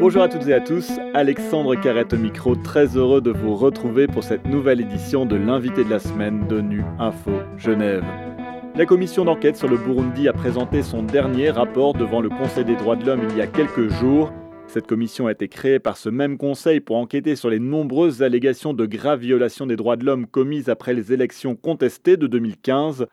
Bonjour à toutes et à tous, Alexandre Carrette au micro, très heureux de vous retrouver pour cette nouvelle édition de l'invité de la semaine de Nu Info Genève. La commission d'enquête sur le Burundi a présenté son dernier rapport devant le Conseil des droits de l'homme il y a quelques jours. Cette commission a été créée par ce même Conseil pour enquêter sur les nombreuses allégations de graves violations des droits de l'homme commises après les élections contestées de 2015.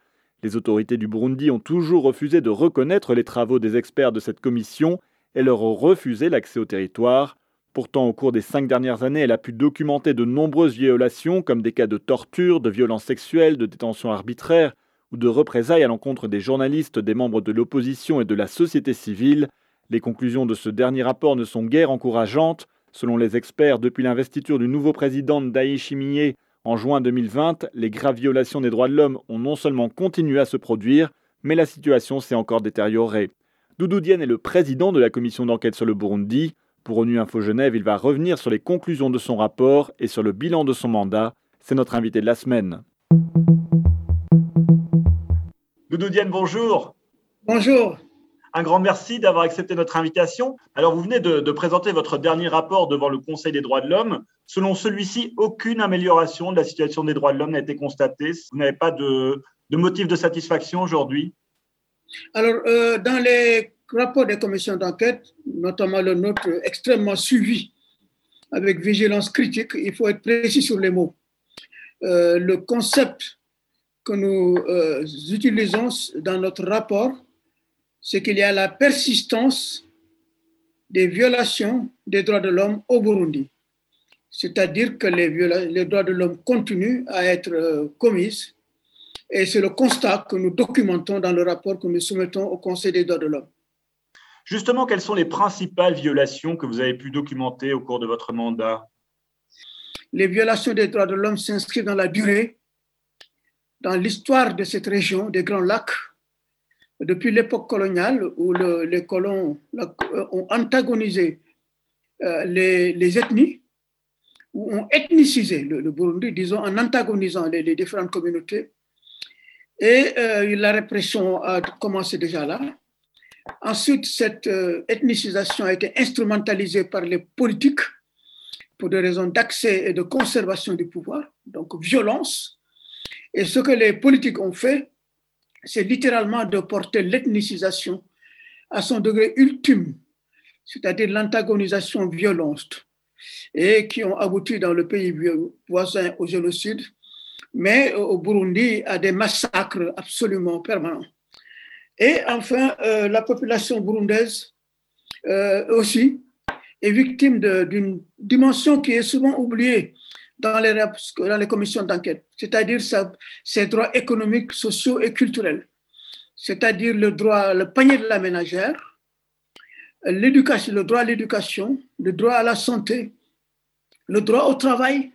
Les autorités du Burundi ont toujours refusé de reconnaître les travaux des experts de cette commission et leur a refusé l'accès au territoire. Pourtant, au cours des cinq dernières années, elle a pu documenter de nombreuses violations, comme des cas de torture, de violences sexuelles, de détention arbitraire ou de représailles à l'encontre des journalistes, des membres de l'opposition et de la société civile. Les conclusions de ce dernier rapport ne sont guère encourageantes. Selon les experts, depuis l'investiture du nouveau président Ndaï en juin 2020, les graves violations des droits de l'homme ont non seulement continué à se produire, mais la situation s'est encore détériorée. Doudou Dienne est le président de la commission d'enquête sur le Burundi. Pour ONU Info Genève, il va revenir sur les conclusions de son rapport et sur le bilan de son mandat. C'est notre invité de la semaine. Doudou Dienne, bonjour. Bonjour. Un grand merci d'avoir accepté notre invitation. Alors, vous venez de, présenter votre dernier rapport devant le Conseil des droits de l'homme. Selon celui-ci, aucune amélioration de la situation des droits de l'homme n'a été constatée. Vous n'avez pas de, de motif de satisfaction aujourd'hui alors, euh, dans les rapports des commissions d'enquête, notamment le nôtre extrêmement suivi avec vigilance critique, il faut être précis sur les mots. Euh, le concept que nous euh, utilisons dans notre rapport, c'est qu'il y a la persistance des violations des droits de l'homme au Burundi. C'est-à-dire que les, les, droits de l'homme continuent à être euh, commises et c'est le constat que nous documentons dans le rapport que nous soumettons au Conseil des droits de l'homme. Justement, quelles sont les principales violations que vous avez pu documenter au cours de votre mandat? Les violations des droits de l'homme s'inscrivent dans la durée, dans l'histoire de cette région des Grands Lacs, depuis l'époque coloniale où le, les colons ont antagonisé euh, les, ethnies, ou ont ethnicisé le, Burundi, disons, en antagonisant les, différentes communautés et euh, la répression a commencé déjà là. Ensuite, cette euh, ethnicisation a été instrumentalisée par les politiques pour des raisons d'accès et de conservation du pouvoir, donc violence. Et ce que les politiques ont fait, c'est littéralement de porter l'ethnicisation à son degré ultime, c'est-à-dire l'antagonisation violente, et qui ont abouti dans le pays voisin au génocide mais au Burundi, à des massacres absolument permanents. Et enfin, euh, la population burundaise euh, aussi est victime d'une dimension qui est souvent oubliée dans les, dans les commissions d'enquête, c'est-à-dire ses droits économiques, sociaux et culturels, c'est-à-dire le droit, le panier de la ménagère, l'éducation, le droit à l'éducation, le droit à la santé, le droit au travail,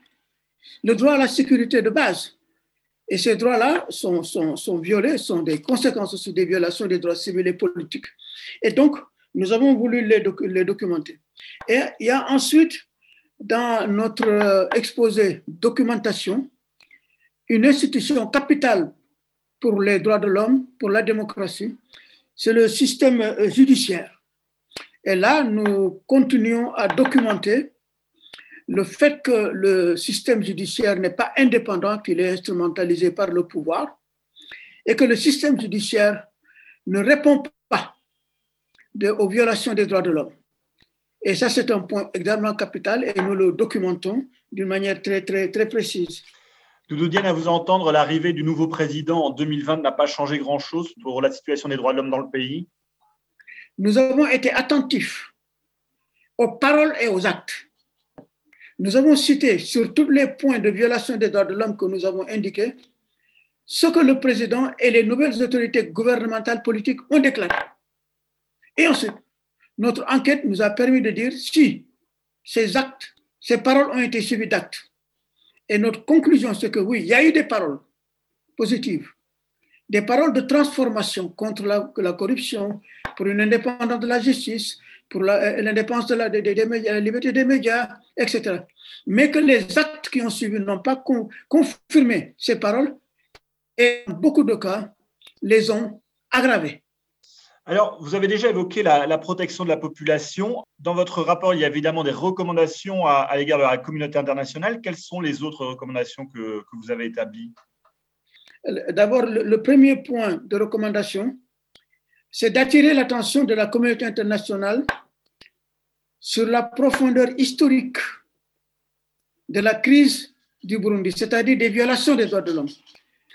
le droit à la sécurité de base. Et ces droits-là sont, sont, sont, violés, sont des conséquences aussi des violations des droits civils et politiques. Et donc, nous avons voulu les, doc les documenter. Et il y a ensuite, dans notre euh, exposé documentation, une institution capitale pour les droits de l'homme, pour la démocratie, c'est le système euh, judiciaire. Et là, nous continuons à documenter le fait que le système judiciaire n'est pas indépendant, qu'il est instrumentalisé par le pouvoir, et que le système judiciaire ne répond pas aux violations des droits de l'homme. Et ça, c'est un point extrêmement capital et nous le documentons d'une manière très, très, très précise. Doudou Diane, à vous entendre, l'arrivée du nouveau président en 2020 n'a pas changé grand-chose pour la situation des droits de l'homme dans le pays Nous avons été attentifs aux paroles et aux actes. Nous avons cité sur tous les points de violation des droits de l'homme que nous avons indiqués ce que le président et les nouvelles autorités gouvernementales politiques ont déclaré. Et ensuite, notre enquête nous a permis de dire si ces actes, ces paroles ont été suivies d'actes. Et notre conclusion, c'est que oui, il y a eu des paroles positives, des paroles de transformation contre la, corruption, pour une indépendance de la justice, pour euh, l'indépendance de la, liberté des médias, etc. Mais que les actes qui ont suivi n'ont pas confirmé ces paroles et, en beaucoup de cas, les ont aggravés. Alors, vous avez déjà évoqué la, protection de la population. Dans votre rapport, il y a évidemment des recommandations à, l'égard de la communauté internationale. Quelles sont les autres recommandations que, vous avez établies? D'abord, le, premier point de recommandation, c'est d'attirer l'attention de la communauté internationale sur la profondeur historique de la crise du Burundi, c'est-à-dire des violations des droits de l'homme.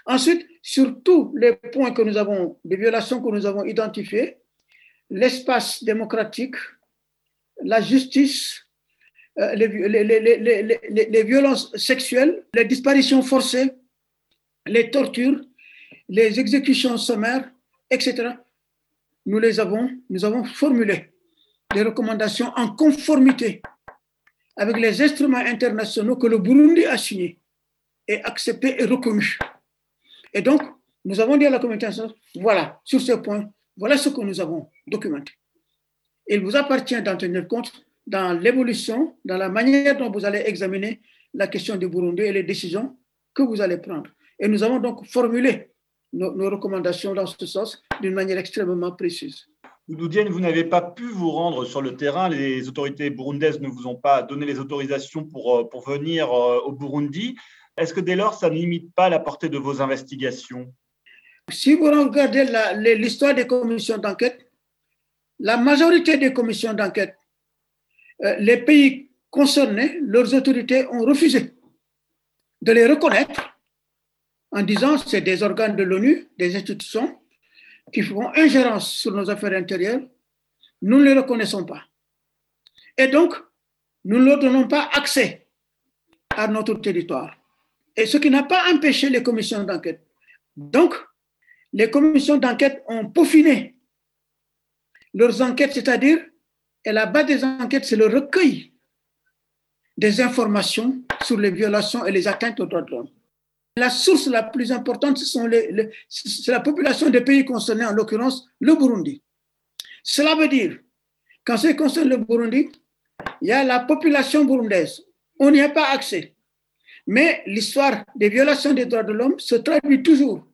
Ensuite, sur tous les points que nous avons, des violations que nous avons identifiées, l'espace démocratique, la justice, euh, les, les, violences sexuelles, les disparitions forcées, les tortures, les exécutions sommaires, etc. Nous les avons, nous avons formulé des recommandations en conformité avec les instruments internationaux que le Burundi a signés et acceptés et reconnus. Et donc, nous avons dit à la communauté voilà, sur ce point, voilà ce que nous avons documenté. Il vous appartient d'en tenir compte dans l'évolution, dans la manière dont vous allez examiner la question du Burundi et les décisions que vous allez prendre. Et nous avons donc formulé nos, recommandations dans ce sens d'une manière extrêmement précise. Doudien, vous n'avez pas pu vous rendre sur le terrain. Les autorités burundaises ne vous ont pas donné les autorisations pour, euh, pour venir euh, au Burundi. Est-ce que dès lors, ça ne limite pas la portée de vos investigations? Si vous regardez l'histoire des commissions d'enquête, la majorité des commissions d'enquête, euh, les pays concernés, leurs autorités ont refusé de les reconnaître en disant que c'est des organes de l'ONU, des institutions qui font ingérence sur nos affaires intérieures, nous ne les reconnaissons pas. Et donc, nous ne leur donnons pas accès à notre territoire. Et ce qui n'a pas empêché les commissions d'enquête. Donc, les commissions d'enquête ont peaufiné leurs enquêtes, c'est-à-dire, et la base des enquêtes, c'est le recueil des informations sur les violations et les atteintes aux droits de l'homme. La source la plus importante, c'est la population des pays concernés, en l'occurrence le Burundi. Cela veut dire qu'en ce qui concerne le Burundi, il y a la population burundaise. On n'y a pas accès. Mais l'histoire des violations des droits de l'homme se traduit toujours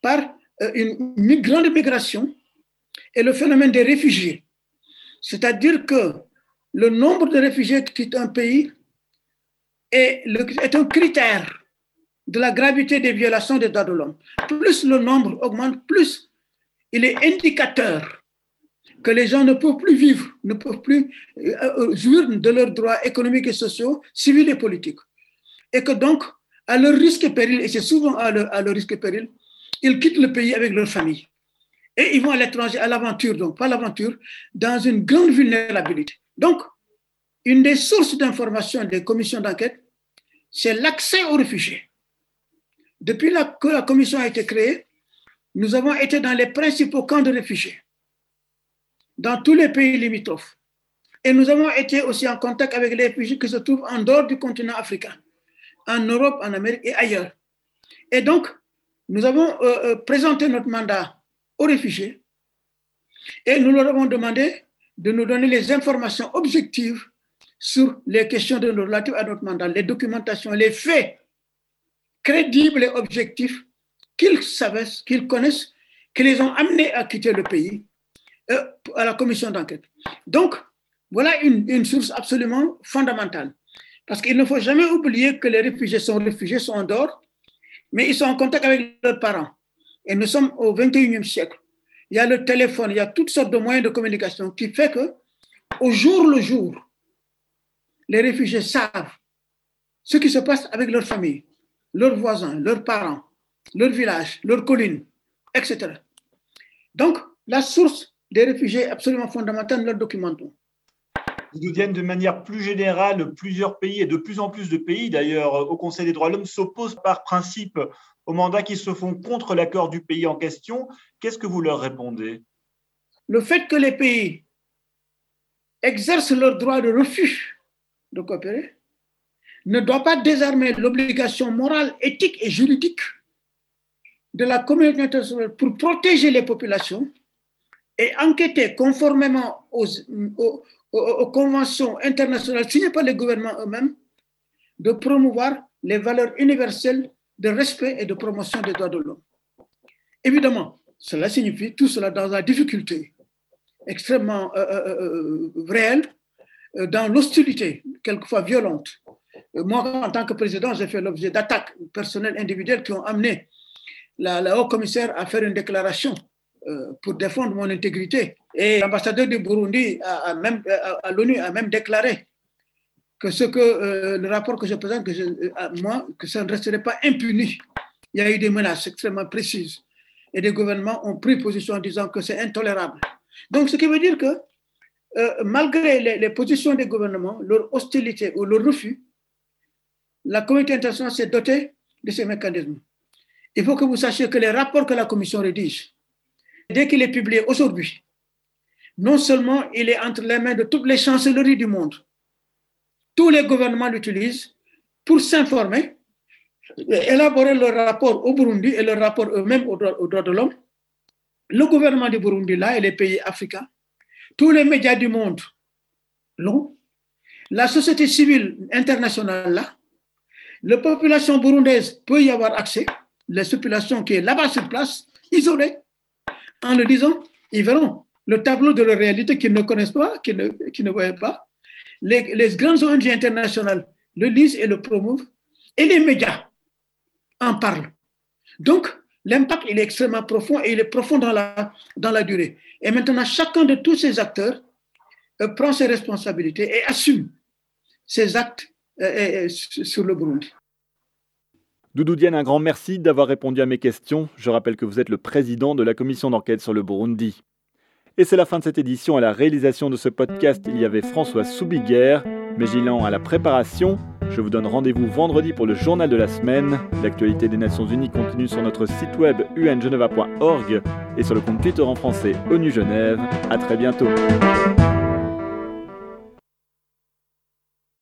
par euh, une grande migration et le phénomène des réfugiés. C'est-à-dire que le nombre de réfugiés qui quittent un pays est, est un critère de la gravité des violations des droits de l'homme. Plus le nombre augmente, plus il est indicateur que les gens ne peuvent plus vivre, ne peuvent plus euh, euh, jouir de leurs droits économiques et sociaux, civils et politiques. Et que donc, à leur risque et péril, et c'est souvent à leur, risque et péril, ils quittent le pays avec leur famille. Et ils vont à l'étranger, à l'aventure, donc pas l'aventure, dans une grande vulnérabilité. Donc, une des sources d'information des commissions d'enquête, c'est l'accès aux réfugiés. Depuis que la commission a été créée, nous avons été dans les principaux camps de réfugiés, dans tous les pays limitrophes. Et nous avons été aussi en contact avec les réfugiés qui se trouvent en dehors du continent africain, en Europe, en Amérique et ailleurs. Et donc, nous avons euh, euh, présenté notre mandat aux réfugiés et nous leur avons demandé de nous donner les informations objectives sur les questions de relatives à notre mandat, les documentations, les faits crédibles et objectifs qu'ils savaient, qu'ils connaissent, qui les ont amenés à quitter le pays euh, à la commission d'enquête. Donc, voilà une, source absolument fondamentale. Parce qu'il ne faut jamais oublier que les réfugiés sont réfugiés, sont en dehors, mais ils sont en contact avec leurs parents. Et nous sommes au 21e siècle. Il y a le téléphone, il y a toutes sortes de moyens de communication qui fait que, au jour le jour, les réfugiés savent ce qui se passe avec leur famille leurs voisins, leurs parents, leur village, leur colline, etc. Donc, la source des réfugiés est absolument fondamentale, nous le documentons. Ils viennent de manière plus générale, plusieurs pays et de plus en plus de pays, d'ailleurs, au Conseil des droits de l'homme, s'opposent par principe aux mandats qui se font contre l'accord du pays en question. Qu'est-ce que vous leur répondez? Le fait que les pays exercent leur droit de refus de coopérer ne doit pas désarmer l'obligation morale, éthique et juridique de la communauté internationale pour protéger les populations et enquêter conformément aux, conventions internationales signées par les gouvernements eux-mêmes, de promouvoir les valeurs universelles de respect et de promotion des droits de l'homme. Évidemment, cela signifie tout cela dans la difficulté extrêmement réelle, dans l'hostilité, quelquefois violente. Moi, en tant que président, j'ai fait l'objet d'attaques personnelles individuelles qui ont amené la, la haut commissaire à faire une déclaration pour défendre mon intégrité. Et l'ambassadeur du Burundi à, l'ONU a même déclaré que ce que le rapport que je présente, que je, moi, que ça ne resterait pas impuni. Il y a eu des menaces extrêmement précises et des gouvernements ont pris position en disant que c'est intolérable. Donc, ce qui veut dire que euh, malgré les, les, positions des gouvernements, leur hostilité ou leur refus, la communauté internationale s'est dotée de ces mécanismes. Il faut que vous sachiez que les rapports que la Commission rédige, dès qu'il est publié aujourd'hui, non seulement il est entre les mains de toutes les chancelleries du monde, tous les gouvernements l'utilisent pour s'informer, élaborer leur rapport au Burundi et leur rapport eux-mêmes aux droits de l'homme. Le gouvernement du Burundi, là, et les pays africains, tous les médias du monde l'ont, la société civile internationale, là, la population burundaise peut y avoir accès, la population qui est là-bas sur place, isolée, en le disant, ils verront le tableau de la réalité qu'ils ne connaissent pas, qu'ils ne, qu'ils ne voient pas. Les, les grandes ONG internationales le lisent et le promouvent, et les médias en parlent. Donc, l'impact, est extrêmement profond et il est profond dans la, dans la durée. Et maintenant, chacun de tous ces acteurs euh, prend ses responsabilités et assume ses actes euh, euh, sur le Burundi. Doudou Diane, un grand merci d'avoir répondu à mes questions. Je rappelle que vous êtes le président de la commission d'enquête sur le Burundi. Et c'est la fin de cette édition. À la réalisation de ce podcast, il y avait François Soubiguerre, Mégilan à la préparation. Je vous donne rendez-vous vendredi pour le journal de la semaine. L'actualité des Nations Unies continue sur notre site web ungeneva.org et sur le compte Twitter en français ONU Genève. À très bientôt.